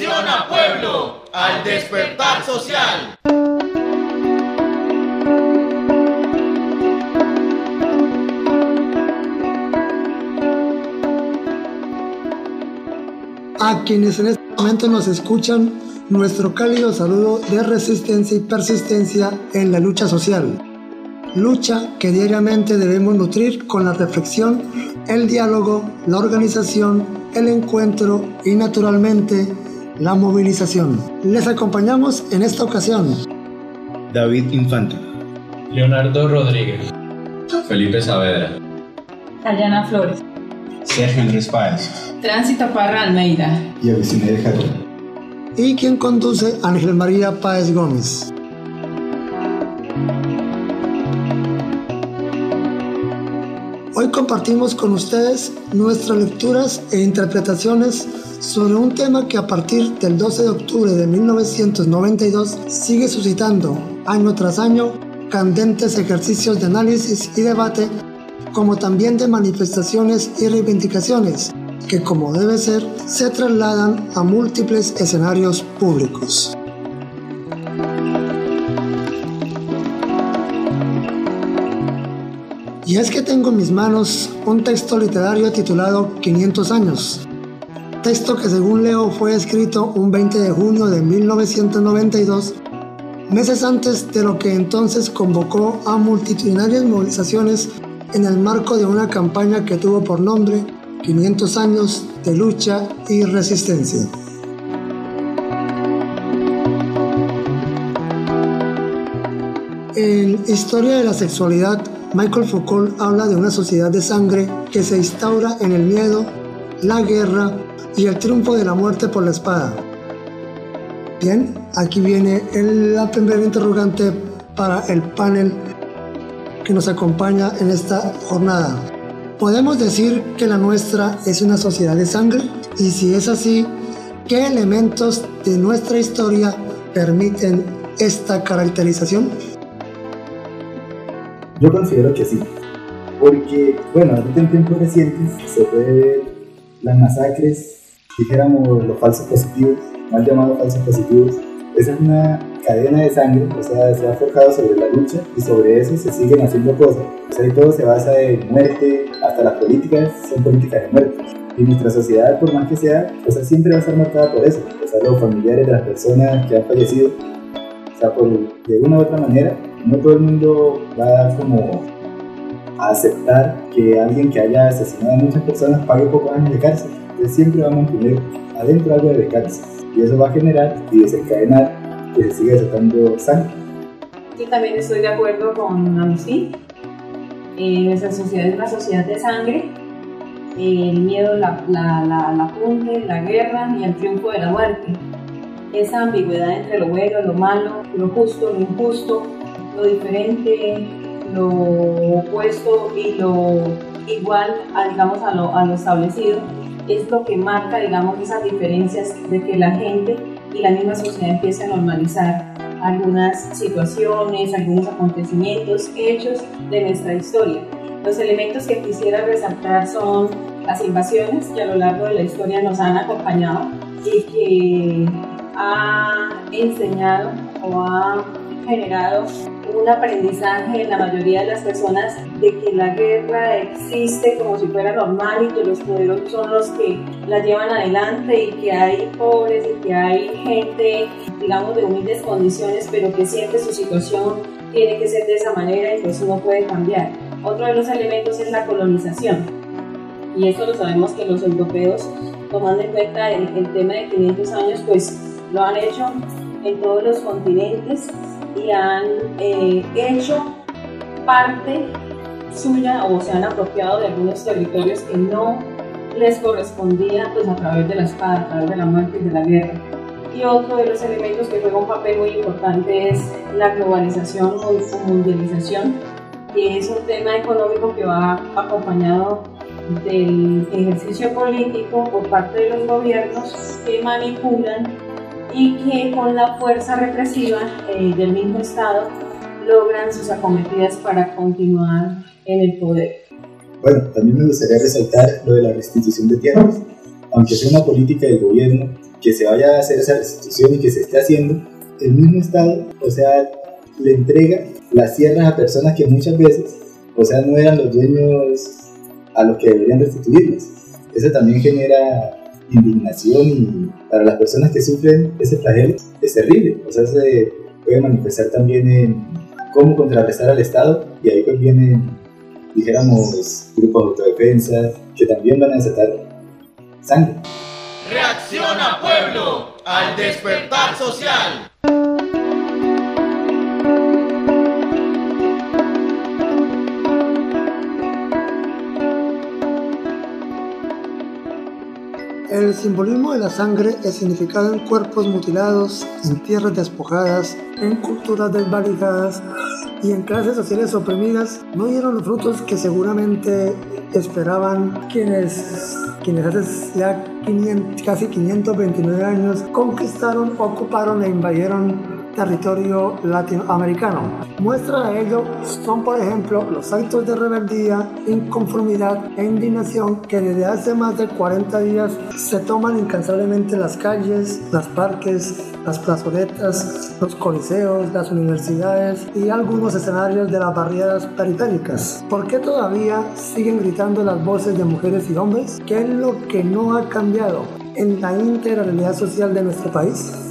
Acciona pueblo al despertar social. A quienes en este momento nos escuchan, nuestro cálido saludo de resistencia y persistencia en la lucha social. Lucha que diariamente debemos nutrir con la reflexión, el diálogo, la organización, el encuentro y naturalmente la movilización. Les acompañamos en esta ocasión. David Infante. Leonardo Rodríguez. Felipe Saavedra. Dayana Flores. Sergio Andrés Páez. Tránsito Parra Almeida. Y Agustín de Jaro. Y quien conduce Ángel María Páez Gómez. Hoy compartimos con ustedes nuestras lecturas e interpretaciones sobre un tema que a partir del 12 de octubre de 1992 sigue suscitando año tras año candentes ejercicios de análisis y debate, como también de manifestaciones y reivindicaciones, que como debe ser, se trasladan a múltiples escenarios públicos. Y es que tengo en mis manos un texto literario titulado 500 años, texto que según leo fue escrito un 20 de junio de 1992, meses antes de lo que entonces convocó a multitudinarias movilizaciones en el marco de una campaña que tuvo por nombre 500 años de lucha y resistencia. En Historia de la Sexualidad, Michael Foucault habla de una sociedad de sangre que se instaura en el miedo, la guerra y el triunfo de la muerte por la espada. Bien, aquí viene la primera interrogante para el panel que nos acompaña en esta jornada. ¿Podemos decir que la nuestra es una sociedad de sangre? Y si es así, ¿qué elementos de nuestra historia permiten esta caracterización? Yo considero que sí, porque, bueno, ahorita en tiempos recientes se puede ver las masacres, dijéramos los falsos positivos, mal llamados falsos positivos. Esa es una cadena de sangre, o sea, se ha forjado sobre la lucha y sobre eso se siguen haciendo cosas. O sea, y todo se basa en muerte, hasta las políticas son políticas de muerte. Y nuestra sociedad, por más que sea, o sea, siempre va a estar marcada por eso. O sea, los familiares de las personas que han fallecido, o sea, por, de una u otra manera, no todo el mundo va como a aceptar que alguien que haya asesinado a muchas personas pague pocos años de cárcel. Entonces siempre va a mantener adentro algo de cárcel. Y eso va a generar y desencadenar que se siga desatando sangre. Yo también estoy de acuerdo con Amisí. Eh, nuestra sociedad es una sociedad de sangre. el miedo la, la, la, la la guerra y el triunfo de la muerte. Esa ambigüedad entre lo bueno, lo malo, lo justo, lo injusto, lo diferente, lo opuesto y lo igual a, digamos, a lo, a lo establecido, es lo que marca, digamos, esas diferencias de que la gente y la misma sociedad empiece a normalizar algunas situaciones, algunos acontecimientos, hechos de nuestra historia. Los elementos que quisiera resaltar son las invasiones que a lo largo de la historia nos han acompañado y que ha enseñado o ha generado un aprendizaje en la mayoría de las personas de que la guerra existe como si fuera normal y que los poderosos son los que la llevan adelante y que hay pobres y que hay gente, digamos, de humildes condiciones, pero que siente su situación tiene que ser de esa manera y pues no puede cambiar. Otro de los elementos es la colonización. Y esto lo sabemos que los europeos, tomando en cuenta el, el tema de 500 años, pues lo han hecho en todos los continentes y han eh, hecho parte suya o se han apropiado de algunos territorios que no les correspondía pues a través de la espada, a través de la muerte y de la guerra. Y otro de los elementos que juega un papel muy importante es la globalización o mundialización, que es un tema económico que va acompañado del ejercicio político por parte de los gobiernos que manipulan y que con la fuerza represiva eh, del mismo Estado logran sus acometidas para continuar en el poder. Bueno, también me gustaría resaltar lo de la restitución de tierras. Aunque sea una política del gobierno, que se vaya a hacer esa restitución y que se esté haciendo, el mismo Estado, o sea, le entrega las tierras a personas que muchas veces, o sea, no eran los dueños a los que deberían restituirlas. Eso también genera indignación y para las personas que sufren ese flagelo es terrible. O sea, se puede manifestar también en cómo contrarrestar al Estado y ahí pues vienen, dijéramos, grupos de autodefensa que también van a desatar sangre. Reacciona pueblo al despertar social. El simbolismo de la sangre es significado en cuerpos mutilados, en tierras despojadas, en culturas desvalijadas y en clases sociales oprimidas. No dieron los frutos que seguramente esperaban quienes, quienes hace ya 500, casi 529 años conquistaron, ocuparon e invadieron territorio latinoamericano. Muestra de ello son, por ejemplo, los actos de rebeldía, inconformidad e indignación que desde hace más de 40 días se toman incansablemente las calles, las parques, las plazoletas, los coliseos, las universidades y algunos escenarios de las barriadas periféricas. ¿Por qué todavía siguen gritando las voces de mujeres y hombres? ¿Qué es lo que no ha cambiado en la integralidad social de nuestro país?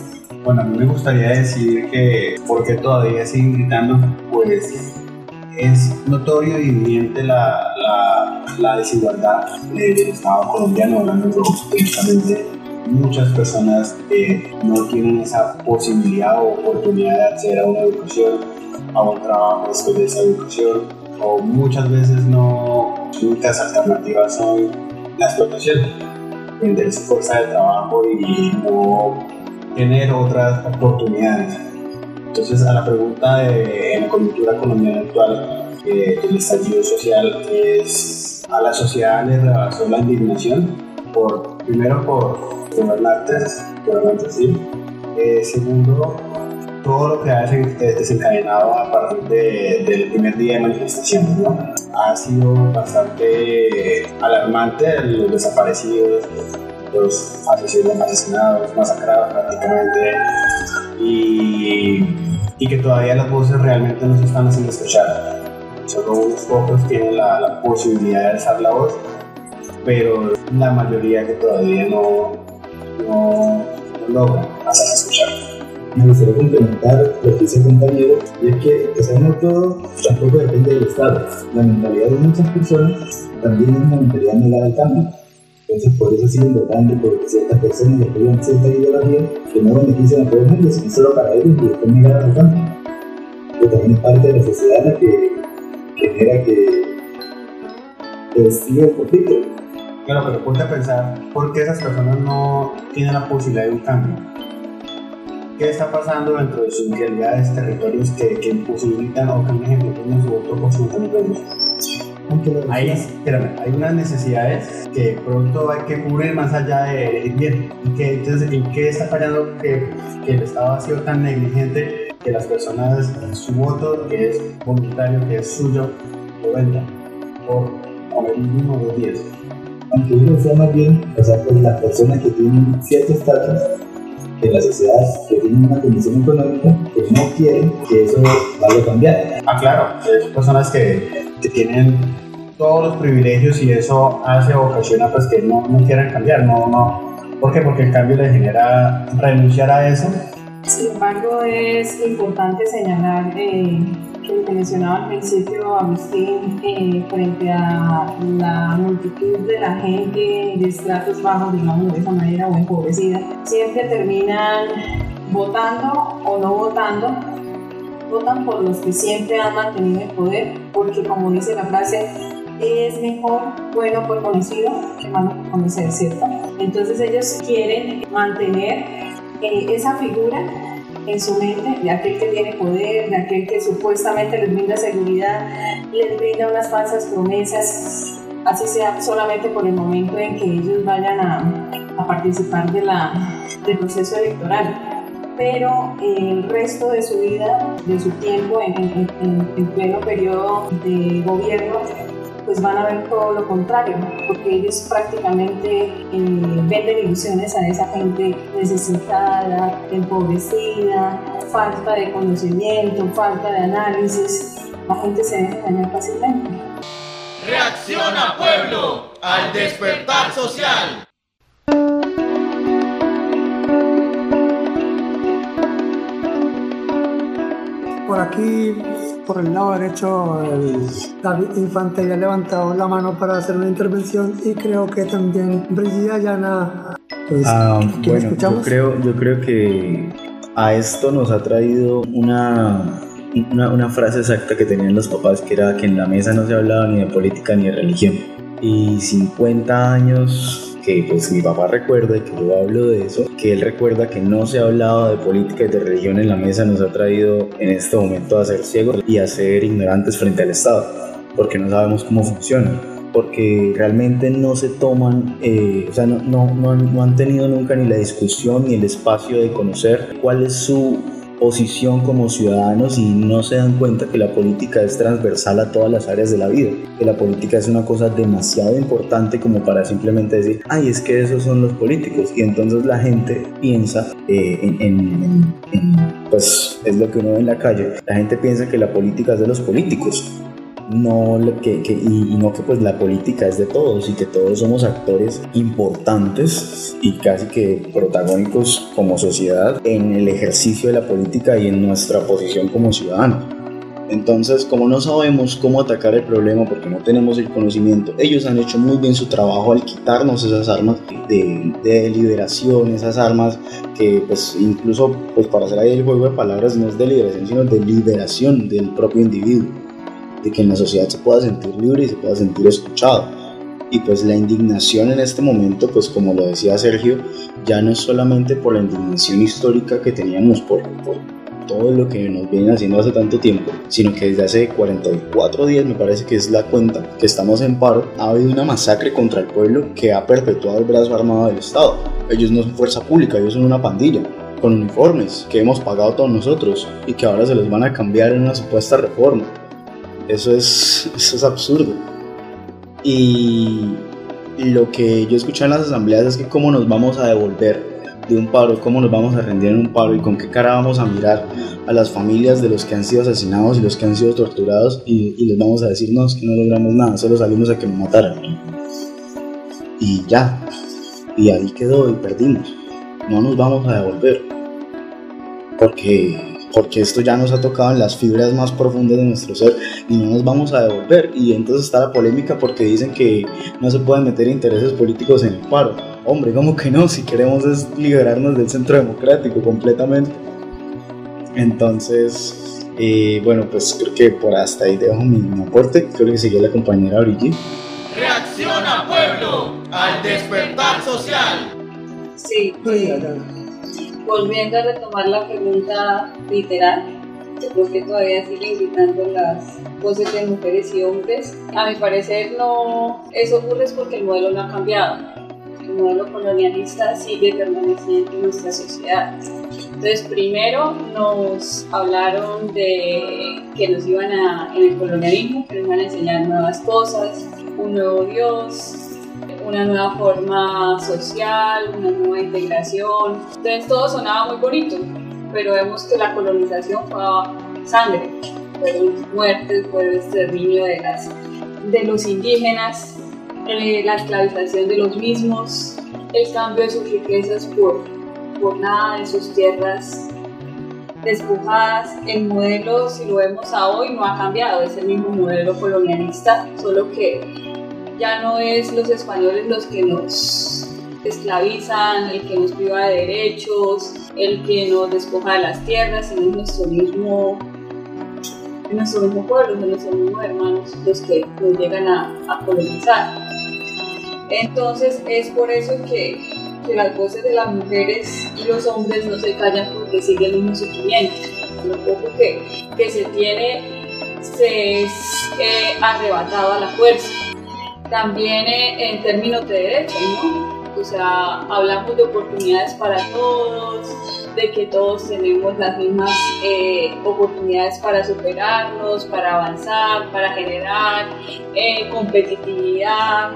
Bueno, a mí me gustaría decir que porque todavía siguen gritando, pues es notorio y evidente la, la, desigualdad del Estado colombiano, hablando justamente muchas personas eh, no tienen esa posibilidad o oportunidad de acceder a una educación, a un trabajo después de esa educación, o muchas veces no, únicas alternativas son la explotación, vender su fuerza de trabajo y no tener otras oportunidades. Entonces, a la pregunta de en la coyuntura colombiana actual, eh, el estallido social es a la sociedad le rebasó la indignación, por, primero por gobernantes, gobernantes sí, eh, segundo, todo lo que ha desencadenado a partir de, del primer día de manifestaciones, ¿no? Ha sido bastante alarmante los desaparecidos, los asesinados, masacrados prácticamente, y, y, que todavía las voces realmente no se están haciendo escuchar. Solo unos pocos tienen la, la posibilidad de alzar la voz, pero la mayoría que todavía no, no, no logran hacerse escuchar. Me gustaría complementar lo que dice el compañero, y es que, sea, no todo tampoco depende del Estado. La mentalidad de muchas personas también es una mentalidad negada al cambio entonces, por eso siguen votando por ciertas personas que tengan cierta ideología que no benefician a todo el sino solo para ellos y después negar al campo. Que también es parte de la sociedad la que genera que, que siga el conflicto. Claro, pero ponte a pensar por qué esas personas no tienen la posibilidad de un cambio. ¿Qué está pasando dentro de sus realidades, territorios que, que imposibilitan o que, por ejemplo, tienen su voto por 50 millones? Hay, espérame, hay unas necesidades que pronto hay que cubrir más allá de ir bien. ¿Y que, entonces, ¿en qué está fallando que, que, el Estado ha sido tan negligente que las personas, su voto, que es voluntario, que es suyo, lo vendan por comer uno o dos días? Aunque uno sea más bien, o sea, pues las personas que tienen cierto estatus en la sociedad, que tienen una condición económica, que no quieren que eso vaya a cambiar. Ah, claro, son personas que, que tienen todos los privilegios y eso hace ocasiona pues que no, no quieran cambiar, no, no. ¿Por qué? Porque el cambio le genera renunciar a eso. Sin embargo, es importante señalar eh, que lo que mencionaba al principio Agustín eh, frente a la multitud de la gente de estratos bajos, digamos de esa manera, o empobrecida, siempre terminan votando o no votando votan por los que siempre han mantenido el poder, porque como dice la frase, es mejor bueno por conocido que malo por conocer, ¿cierto? Entonces ellos quieren mantener eh, esa figura en su mente de aquel que tiene poder, de aquel que supuestamente les brinda seguridad, les brinda unas falsas promesas, así sea solamente por el momento en que ellos vayan a, a participar del proceso electoral pero el resto de su vida, de su tiempo en, en pleno periodo de gobierno, pues van a ver todo lo contrario, porque ellos prácticamente eh, venden ilusiones a esa gente necesitada, empobrecida, falta de conocimiento, falta de análisis. La gente se deja engañar fácilmente. Reacciona pueblo al despertar social. Por aquí, por el lado derecho, el David Infante ya ha levantado la mano para hacer una intervención y creo que también Brigida Llana. Pues, Ah, ¿quién bueno, yo escuchamos? creo, yo creo que a esto nos ha traído una, una, una frase exacta que tenían los papás, que era que en la mesa no se hablaba ni de política ni de religión. Y 50 años pues mi papá recuerda y que yo hablo de eso, que él recuerda que no se ha hablado de política y de religión en la mesa, nos ha traído en este momento a ser ciegos y a ser ignorantes frente al Estado, porque no sabemos cómo funciona porque realmente no se toman, eh, o sea, no, no, no, han, no han tenido nunca ni la discusión ni el espacio de conocer cuál es su posición como ciudadanos y no se dan cuenta que la política es transversal a todas las áreas de la vida, que la política es una cosa demasiado importante como para simplemente decir, ay, es que esos son los políticos y entonces la gente piensa eh, en, pues es lo que uno ve en la calle, la gente piensa que la política es de los políticos no que, que- y no que pues la política es de todos y que todos somos actores importantes y casi que protagónicos como sociedad en el ejercicio de la política y en nuestra posición como ciudadanos. Entonces, como no sabemos cómo atacar el problema porque no tenemos el conocimiento, ellos han hecho muy bien su trabajo al quitarnos esas armas de, de liberación, esas armas que pues incluso pues para hacer ahí el juego de palabras no es de liberación, sino de liberación del propio individuo de que en la sociedad se pueda sentir libre y se pueda sentir escuchado. Y pues la indignación en este momento, pues como lo decía Sergio, ya no es solamente por la indignación histórica que teníamos por, por todo lo que nos vienen haciendo hace tanto tiempo, sino que desde hace 44 días, me parece que es la cuenta, que estamos en paro, ha habido una masacre contra el pueblo que ha perpetuado el brazo armado del Estado. Ellos no son fuerza pública, ellos son una pandilla con uniformes que hemos pagado todos nosotros y que ahora se los van a cambiar en una supuesta reforma. Eso es, eso es absurdo. Y lo que yo escuché en las asambleas es que cómo nos vamos a devolver de un paro, cómo nos vamos a rendir en un paro y con qué cara vamos a mirar a las familias de los que han sido asesinados y los que han sido torturados y, les vamos a decir, no, es que no logramos nada, solo salimos a que nos mataran. Y ya, y ahí quedó y perdimos. No nos vamos a devolver. Porque porque esto ya nos ha tocado en las fibras más profundas de nuestro ser y no nos vamos a devolver. Y entonces está la polémica porque dicen que no se pueden meter intereses políticos en el paro. Hombre, ¿cómo que no? Si queremos es liberarnos del centro democrático completamente. Entonces, eh, bueno, pues creo que por hasta ahí dejo mi, mi aporte. Creo que sigue la compañera Brigitte. Reacciona pueblo al despertar social. Sí. Volviendo a retomar la pregunta literal, yo creo que todavía siguen gritando las voces de mujeres y hombres. A mi parecer no, eso ocurre es porque el modelo no ha cambiado. El modelo colonialista sigue permaneciendo en nuestra sociedad. Entonces, primero nos hablaron de que nos iban a, en el colonialismo, que nos iban a enseñar nuevas cosas, un nuevo Dios, una nueva forma social, una nueva integración. Entonces todo sonaba muy bonito, pero vemos que la colonización fue sangre, fueron muertes, fue el exterminio de, las, de los indígenas, eh, la esclavización de los mismos, el cambio de sus riquezas por, por nada, de sus tierras despojadas. El modelo, si lo vemos a hoy, no ha cambiado, es el mismo modelo colonialista, solo que ya no es los españoles los que nos esclavizan, el que nos priva de derechos, el que nos despoja de las tierras, sino es nuestro mismo, es nuestro mismo pueblo, nuestros mismos hermanos los que nos llegan a, colonizar. Entonces es por eso que, que las voces de las mujeres y los hombres no se callan porque sigue el mismo. Lo poco que, que se tiene se es eh, arrebatado a la fuerza también eh, en términos de derechos, ¿no? O sea, hablamos de oportunidades para todos, de que todos tenemos las mismas eh, oportunidades para superarnos, para avanzar, para generar eh, competitividad,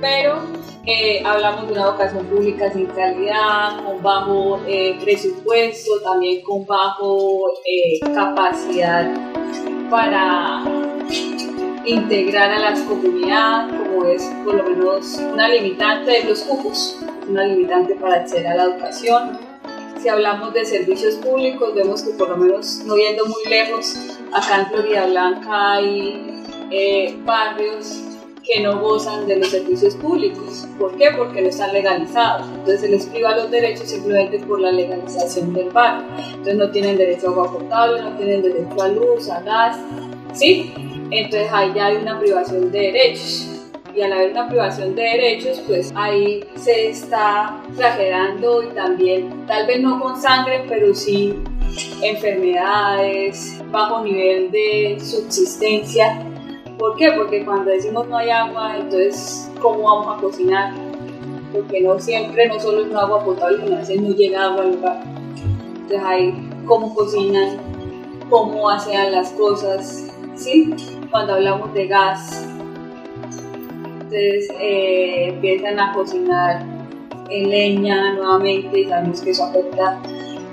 pero hablamos de una educación pública sin calidad, con bajo presupuesto, también con bajo capacidad para integrar a las comunidades, como es por lo menos una limitante de los cupos, una limitante para acceder a la educación. Si hablamos de servicios públicos, vemos que por lo menos, no yendo muy lejos, acá en Florida Blanca hay eh, barrios que no gozan de los servicios públicos. ¿Por qué? Porque no están legalizados. Entonces se les priva los derechos simplemente por la legalización del barrio. Entonces no tienen derecho a agua potable, no tienen derecho a luz, a gas, ¿sí? Entonces ahí ya hay una privación de derechos. Y al haber una privación de derechos, pues ahí se está exagerando y también, tal vez no con sangre, pero sí enfermedades, bajo nivel de subsistencia. ¿Por qué? Porque cuando decimos no hay agua, entonces ¿cómo vamos a cocinar? Porque no siempre, no solo es un agua potable, sino a veces no llega agua al lugar. Entonces ahí cómo cocinan, cómo hacen las cosas, ¿sí? Cuando hablamos de gas, entonces eh, empiezan a cocinar en leña nuevamente y sabemos que eso afecta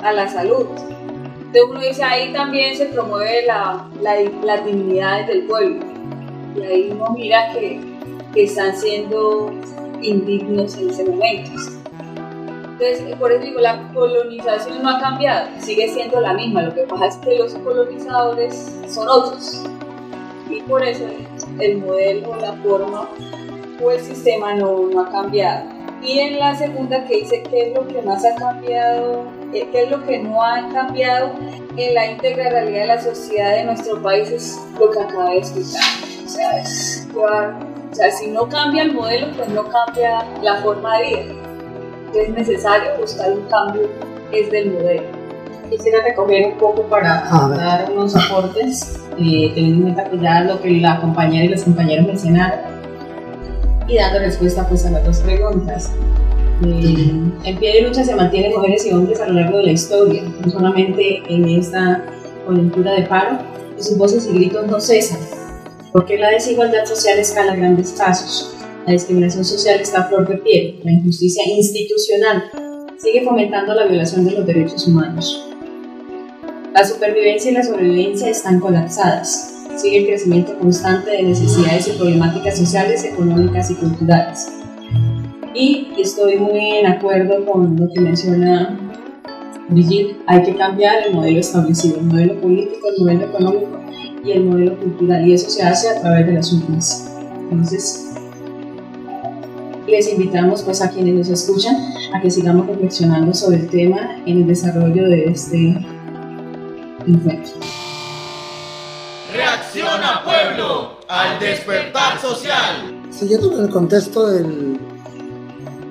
a la salud. Entonces uno dice, ahí también se promueve la, la, las dignidades del pueblo. Y ahí uno mira que, que están siendo indignos en ese momento. Entonces, por eso digo, la colonización no ha cambiado, sigue siendo la misma. Lo que pasa es que los colonizadores son otros. Y por eso el modelo, la forma o el sistema no, no ha cambiado. Y en la segunda que dice qué es lo que más ha cambiado, qué es lo que no ha cambiado en la íntegra realidad de la sociedad de nuestro país es lo que acaba de explicar. O sea, es, o sea, si no cambia el modelo, pues no cambia la forma de vida es necesario buscar un cambio es del modelo. Quisiera recoger un poco para dar unos aportes, eh, teniendo en cuenta pues, ya lo que la compañera y los compañeros mencionaron y dando respuesta pues, a las dos preguntas. Eh, en pie de lucha se mantienen mujeres y hombres a lo largo de la historia, no solamente en esta coyuntura de paro, y sus voces y gritos no cesan, porque la desigualdad social escala grandes pasos la discriminación social está a flor de piel, la injusticia institucional sigue fomentando la violación de los derechos humanos. La supervivencia y la sobrevivencia están colapsadas. Sigue el crecimiento constante de necesidades y problemáticas sociales, económicas y culturales. Y estoy muy en acuerdo con lo que menciona Brigitte, hay que cambiar el modelo establecido, el modelo político, el modelo económico y el modelo cultural, y eso se hace a través de las últimas. Entonces, les invitamos pues a quienes nos escuchan a que sigamos reflexionando sobre el tema en el desarrollo de este encuentro. Reacciona pueblo al despertar social. Siguiendo en el contexto del,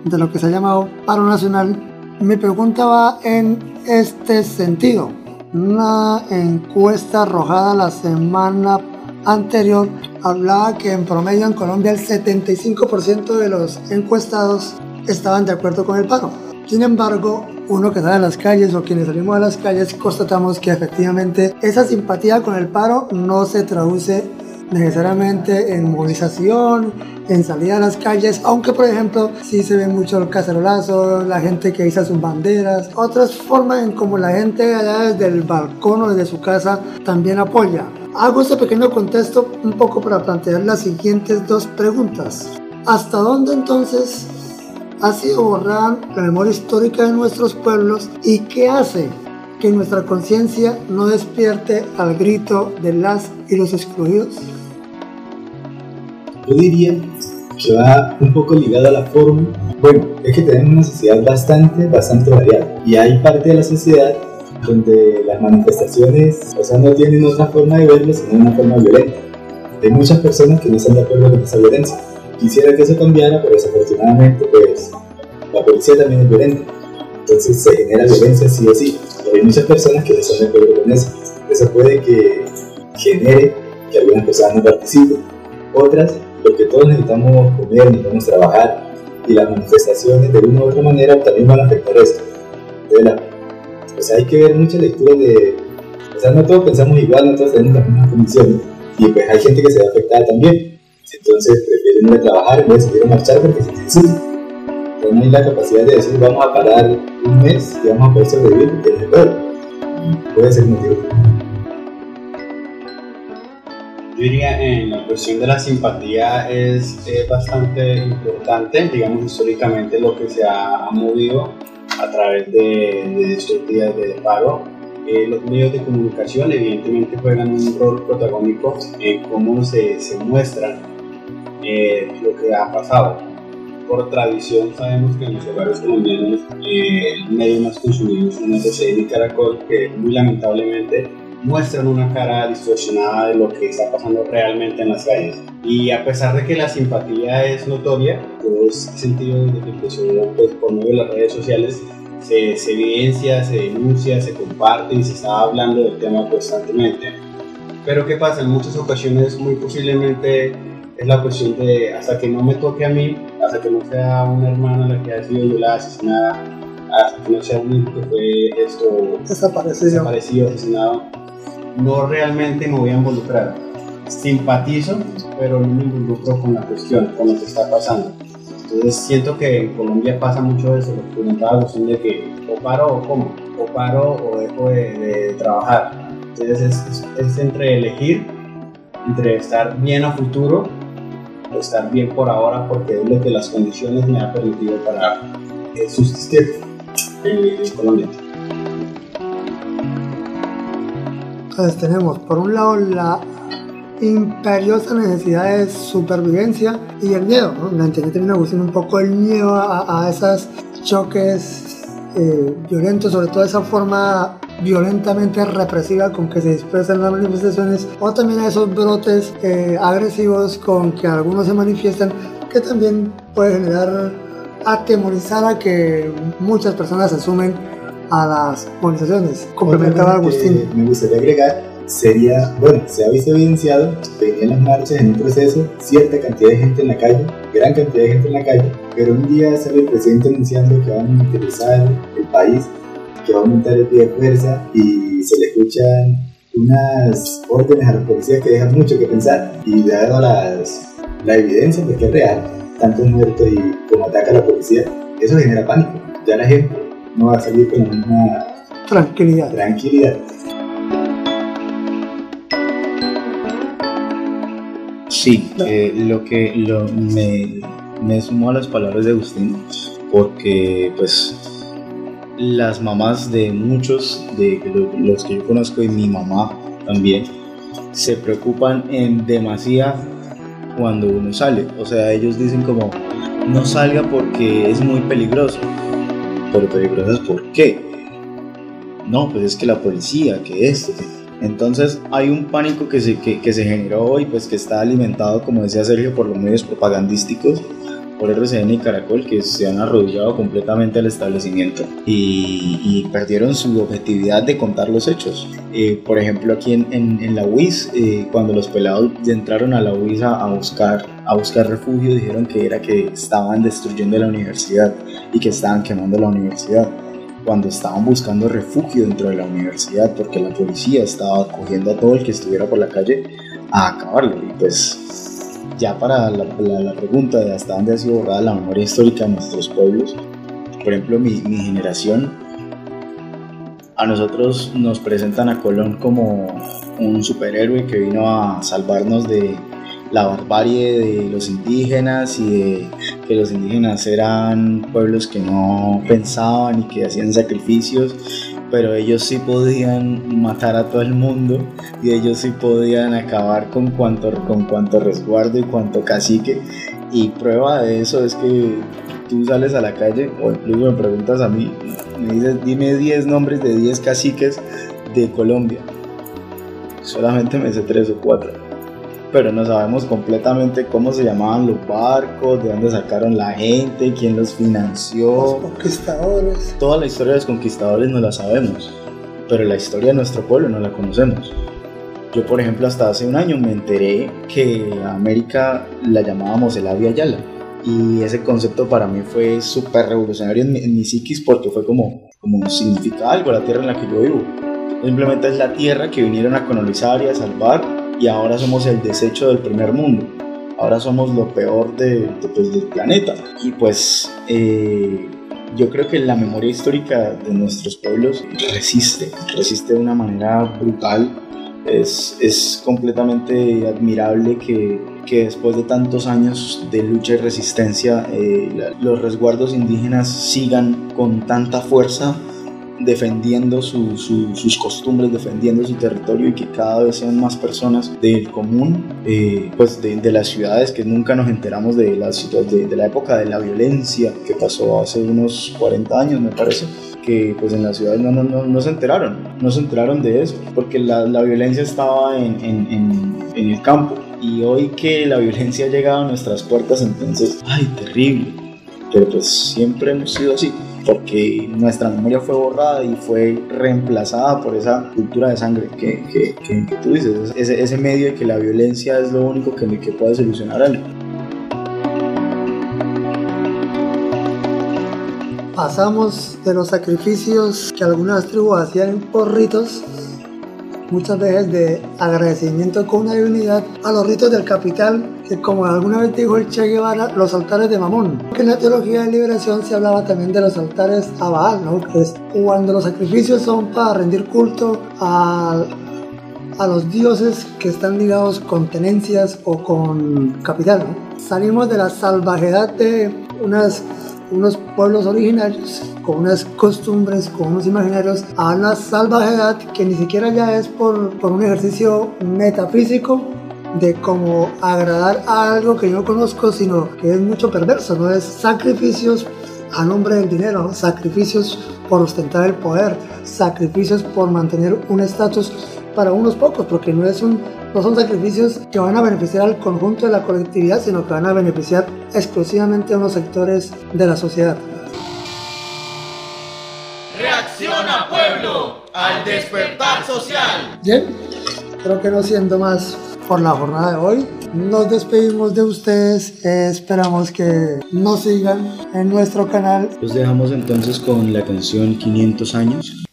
de lo que se ha llamado paro nacional, mi pregunta va en este sentido. Una encuesta arrojada la semana anterior hablaba que en promedio en Colombia el 75% de los encuestados estaban de acuerdo con el paro. Sin embargo, uno que sale a las calles o quienes salimos a las calles constatamos que efectivamente esa simpatía con el paro no se traduce necesariamente en movilización, en salida a las calles, aunque por ejemplo sí se ve mucho el cacerolazo, la gente que iza sus banderas, otras formas en como la gente allá desde el balcón o desde su casa también apoya. Hago este pequeño contexto un poco para plantear las siguientes dos preguntas. ¿Hasta dónde entonces ha sido borrada la memoria histórica de nuestros pueblos y qué hace que nuestra conciencia no despierte al grito de las y los excluidos? Yo diría que va un poco ligado a la forma. Bueno, es que tenemos una sociedad bastante, bastante variada y hay parte de la sociedad donde las manifestaciones, o sea, no tienen otra forma de verlo sino una forma violenta. Hay muchas personas que no están de acuerdo con esa violencia. Quisiera que eso cambiara, pero desafortunadamente, pues, la policía también es violenta. Entonces se genera violencia sí o sí. Hay muchas personas que no están de acuerdo con eso. Eso puede que genere que algunas personas no participen. Otras, porque todos necesitamos comer, necesitamos trabajar, y las manifestaciones de una u otra manera también van a afectar eso. Entonces, pues hay que ver muchas lecturas de, o sea, no todos pensamos igual, no todos tenemos las mismas condiciones, y pues hay gente que se ve afectada también, entonces prefieren ir a trabajar en vez de marchar porque se necesita. Entonces no hay la capacidad de decir vamos a parar un mes y vamos a poder sobrevivir porque no se puede. Ser motivo. Yo diría en la cuestión de la simpatía es, bastante importante, digamos históricamente lo que se ha, movido a través de, estos días de paro. Eh, los medios de comunicación evidentemente juegan un rol protagónico en cómo se, se muestran eh, lo que ha pasado. Por tradición sabemos que en los hogares colombianos eh, el medio más consumido es una de Caracol que muy lamentablemente muestran una cara distorsionada de lo que está pasando realmente en las calles. Y a pesar de que la simpatía es notoria, pues he sentido desde que empezó pues, por medio de las redes sociales, se, se, evidencia, se denuncia, se comparte y se está hablando del tema constantemente. Pero ¿qué pasa? En muchas ocasiones muy posiblemente es la cuestión de hasta que no me toque a mí, hasta que no sea una hermana la que ha sido violada, asesinada, hasta que no sea un hijo que fue esto desaparecido, desaparecido asesinado, no realmente me voy a involucrar. Simpatizo, pero no me involucro con la cuestión, con lo que está pasando. Entonces siento que en Colombia pasa mucho eso, lo que Agustín de que o paro o como, o paro o dejo de, trabajar. Entonces es, es, entre elegir, entre estar bien a futuro o estar bien por ahora porque es lo que las condiciones me han permitido para eh, subsistir en Colombia. Entonces tenemos por un lado la imperiosa necesidad de supervivencia y el miedo. ¿no? La termina gustando un poco el miedo a, esos choques eh, violentos, sobre todo esa forma violentamente represiva con que se expresan las manifestaciones o también a esos brotes eh, agresivos con que algunos se manifiestan que también puede generar atemorizar a que muchas personas asumen a las movilizaciones. Complementaba Agustín. Me gustaría agregar, sería, bueno, se ha visto evidenciado, venían las marchas en un proceso, cierta cantidad de gente en la calle, gran cantidad de gente en la calle, pero un día sale el presidente anunciando que va a militarizar el país, que va a aumentar el pie de fuerza y se le escuchan unas órdenes a la policía que dejan mucho que pensar y dado las, la evidencia porque es real, tanto muertos y como ataca a la policía, eso genera pánico. Ya la gente no va a salir con la misma tranquilidad. tranquilidad. Sí, eh, lo que lo, me, me sumo a las palabras de Agustín, porque pues las mamás de muchos de los que yo conozco y mi mamá también se preocupan en demasía cuando uno sale. O sea, ellos dicen como no salga porque es muy peligroso pero peligrosas ¿por qué? No, pues es que la policía, que esto. Entonces hay un pánico que se, que, se generó y pues que está alimentado, como decía Sergio, por los medios propagandísticos, por RCN y Caracol, que se han arrodillado completamente al establecimiento y, perdieron su objetividad de contar los hechos. Eh, por ejemplo, aquí en, en, la UIS, eh, cuando los pelados entraron a la UIS a, a, buscar, a buscar refugio, dijeron que era que estaban destruyendo la universidad y que estaban quemando la universidad cuando estaban buscando refugio dentro de la universidad porque la policía estaba cogiendo a todo el que estuviera por la calle a acabarlo y pues ya para la, pregunta de hasta dónde ha sido borrada la memoria histórica de nuestros pueblos por ejemplo mi, generación a nosotros nos presentan a Colón como un superhéroe que vino a salvarnos de, la barbarie de los indígenas y que los indígenas eran pueblos que no pensaban y que hacían sacrificios, pero ellos sí podían matar a todo el mundo y ellos sí podían acabar con cuanto, con cuanto resguardo y cuanto cacique. Y prueba de eso es que tú sales a la calle o incluso me preguntas a mí, me dices, dime 10 nombres de 10 caciques de Colombia. Solamente me sé 3 o 4 pero no sabemos completamente cómo se llamaban los barcos, de dónde sacaron la gente, quién los financió. Los conquistadores. Toda la historia de los conquistadores no la sabemos, pero la historia de nuestro pueblo no la conocemos. Yo, por ejemplo, hasta hace un año me enteré que a América la llamábamos el Avia Yala. y ese concepto para mí fue súper revolucionario en mi, en mi, psiquis porque fue como, como significa algo la tierra en la que yo vivo. Simplemente es la tierra que vinieron a colonizar y a salvar y ahora somos el desecho del primer mundo. Ahora somos lo peor de, pues, del planeta. Y pues eh, yo creo que la memoria histórica de nuestros pueblos resiste, resiste de una manera brutal. Es, es completamente admirable que, que, después de tantos años de lucha y resistencia eh, los resguardos indígenas sigan con tanta fuerza defendiendo sus costumbres, defendiendo su territorio y que cada vez sean más personas del común, eh, pues de, las ciudades que nunca nos enteramos de la, de, de la época de la violencia que pasó hace unos 40 años, me parece que pues en las ciudades no, no, no, no, se enteraron, no se enteraron de eso, porque la, la violencia estaba en, en, en, en, el campo. Y hoy que la violencia ha llegado a nuestras puertas, entonces, ay, terrible. Pero pues siempre hemos sido así porque nuestra memoria fue borrada y fue reemplazada por esa cultura de sangre que, que, que, tú dices, ese, ese, medio de que la violencia es lo único que, que puede solucionar algo. Pasamos de los sacrificios que algunas tribus hacían en porritos muchas veces de agradecimiento con una divinidad a los ritos del capital, que como alguna vez dijo el Che Guevara, los altares de Mamón. Que en la teología de liberación se hablaba también de los altares a Baal, ¿no? que es cuando los sacrificios son para rendir culto a, a los dioses que están ligados con tenencias o con capital. ¿no? Salimos de la salvajedad de unas unos pueblos originarios con unas costumbres, con unos imaginarios, a una salvajedad que ni siquiera ya es por, por un ejercicio metafísico de cómo agradar a algo que yo conozco, sino que es mucho perverso, no es sacrificios a nombre del dinero, sacrificios por ostentar el poder, sacrificios por mantener un estatus para unos pocos, porque no, es un, no son sacrificios que van a beneficiar al conjunto de la colectividad, sino que van a beneficiar exclusivamente a unos sectores de la sociedad. Reacciona pueblo al despertar social. Bien, creo que no siendo más por la jornada de hoy, nos despedimos de ustedes, esperamos que nos sigan en nuestro canal. Los dejamos entonces con la canción 500 años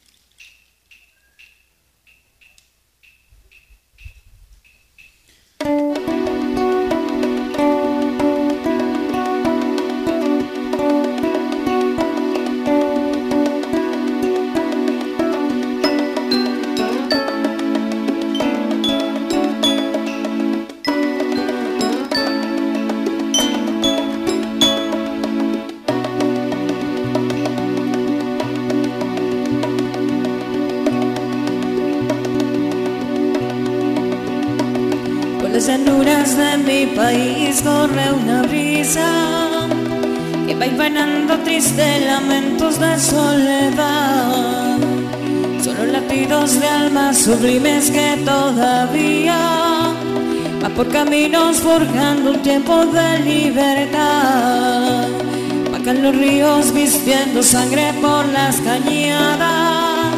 país corre una brisa que va invernando tristes lamentos de soledad. Solo latidos de almas sublimes que todavía va por caminos forjando un tiempo de libertad. Vacan los ríos vistiendo sangre por las cañadas,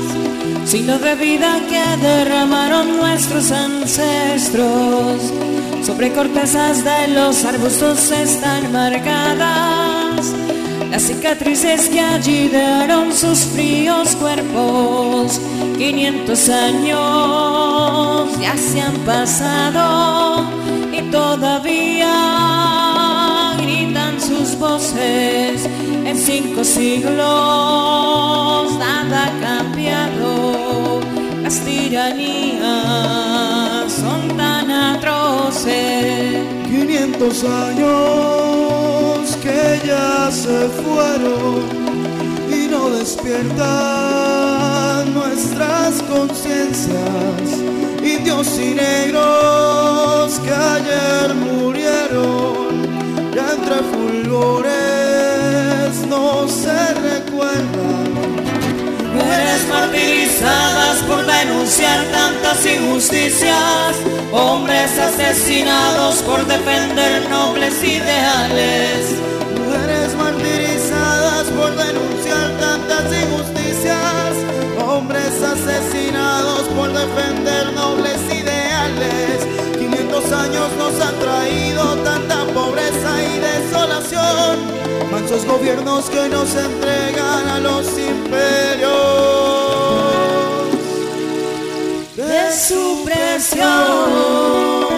signo de vida que derramaron nuestros ancestros sobre cortezas de los arbustos están marcadas las cicatrices que allí dieron sus fríos cuerpos. 500 años ya se han pasado y todavía gritan sus voces. En cinco siglos nada ha cambiado. Las tiranías 500 años que ya se fueron y no despiertan nuestras conciencias. Indios y negros que ayer murieron, ya entre fulgores no se recuerdan mujeres martirizadas por denunciar tantas injusticias, hombres asesinados por defender nobles ideales. Mujeres martirizadas por denunciar tantas injusticias, hombres asesinados por defender nobles ideales. 500 años nos han traído tanta pobreza y desolación mansos gobiernos que nos entregan a los imperios de su presión.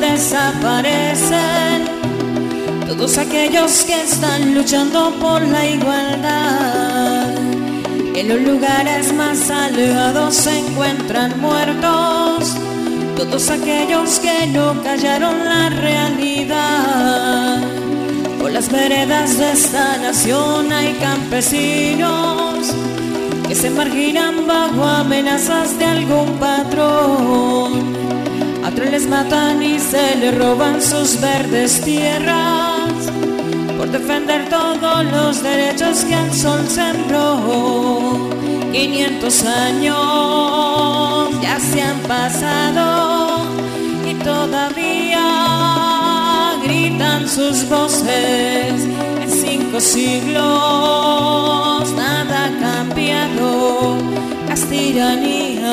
Desaparecen todos aquellos que están luchando por la igualdad. En los lugares más alejados se encuentran muertos todos aquellos que no callaron la realidad. Por las veredas de esta nación hay campesinos que se marginan bajo amenazas de algún patrón otros les matan y se les roban sus verdes tierras por defender todos los derechos que el sol sembró. 500 años ya se han pasado y todavía gritan sus voces. Cinco siglos nada ha cambiado, las tiranías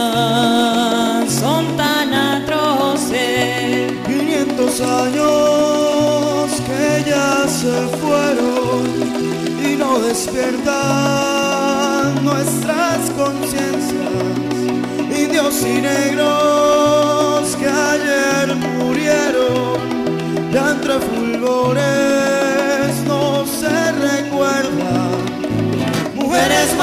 son tan atroces 500 años que ya se fueron y no despiertan nuestras conciencias. Indios y negros que ayer murieron, ya entre fulgores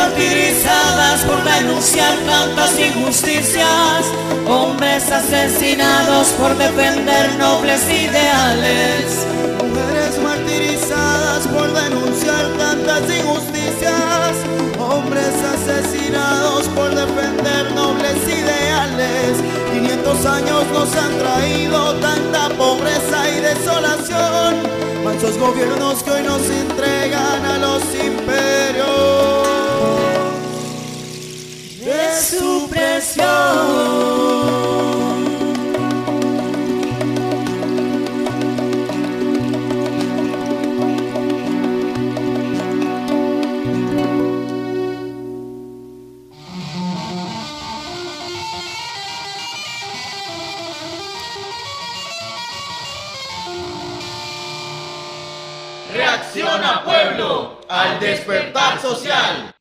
martirizadas por denunciar tantas injusticias, hombres asesinados por defender nobles ideales. Mujeres martirizadas por denunciar tantas injusticias, hombres asesinados por defender nobles ideales. 500 años nos han traído tanta pobreza y desolación, mansos gobiernos que hoy nos entregan a los imperios su presión. Reacciona pueblo al despertar social.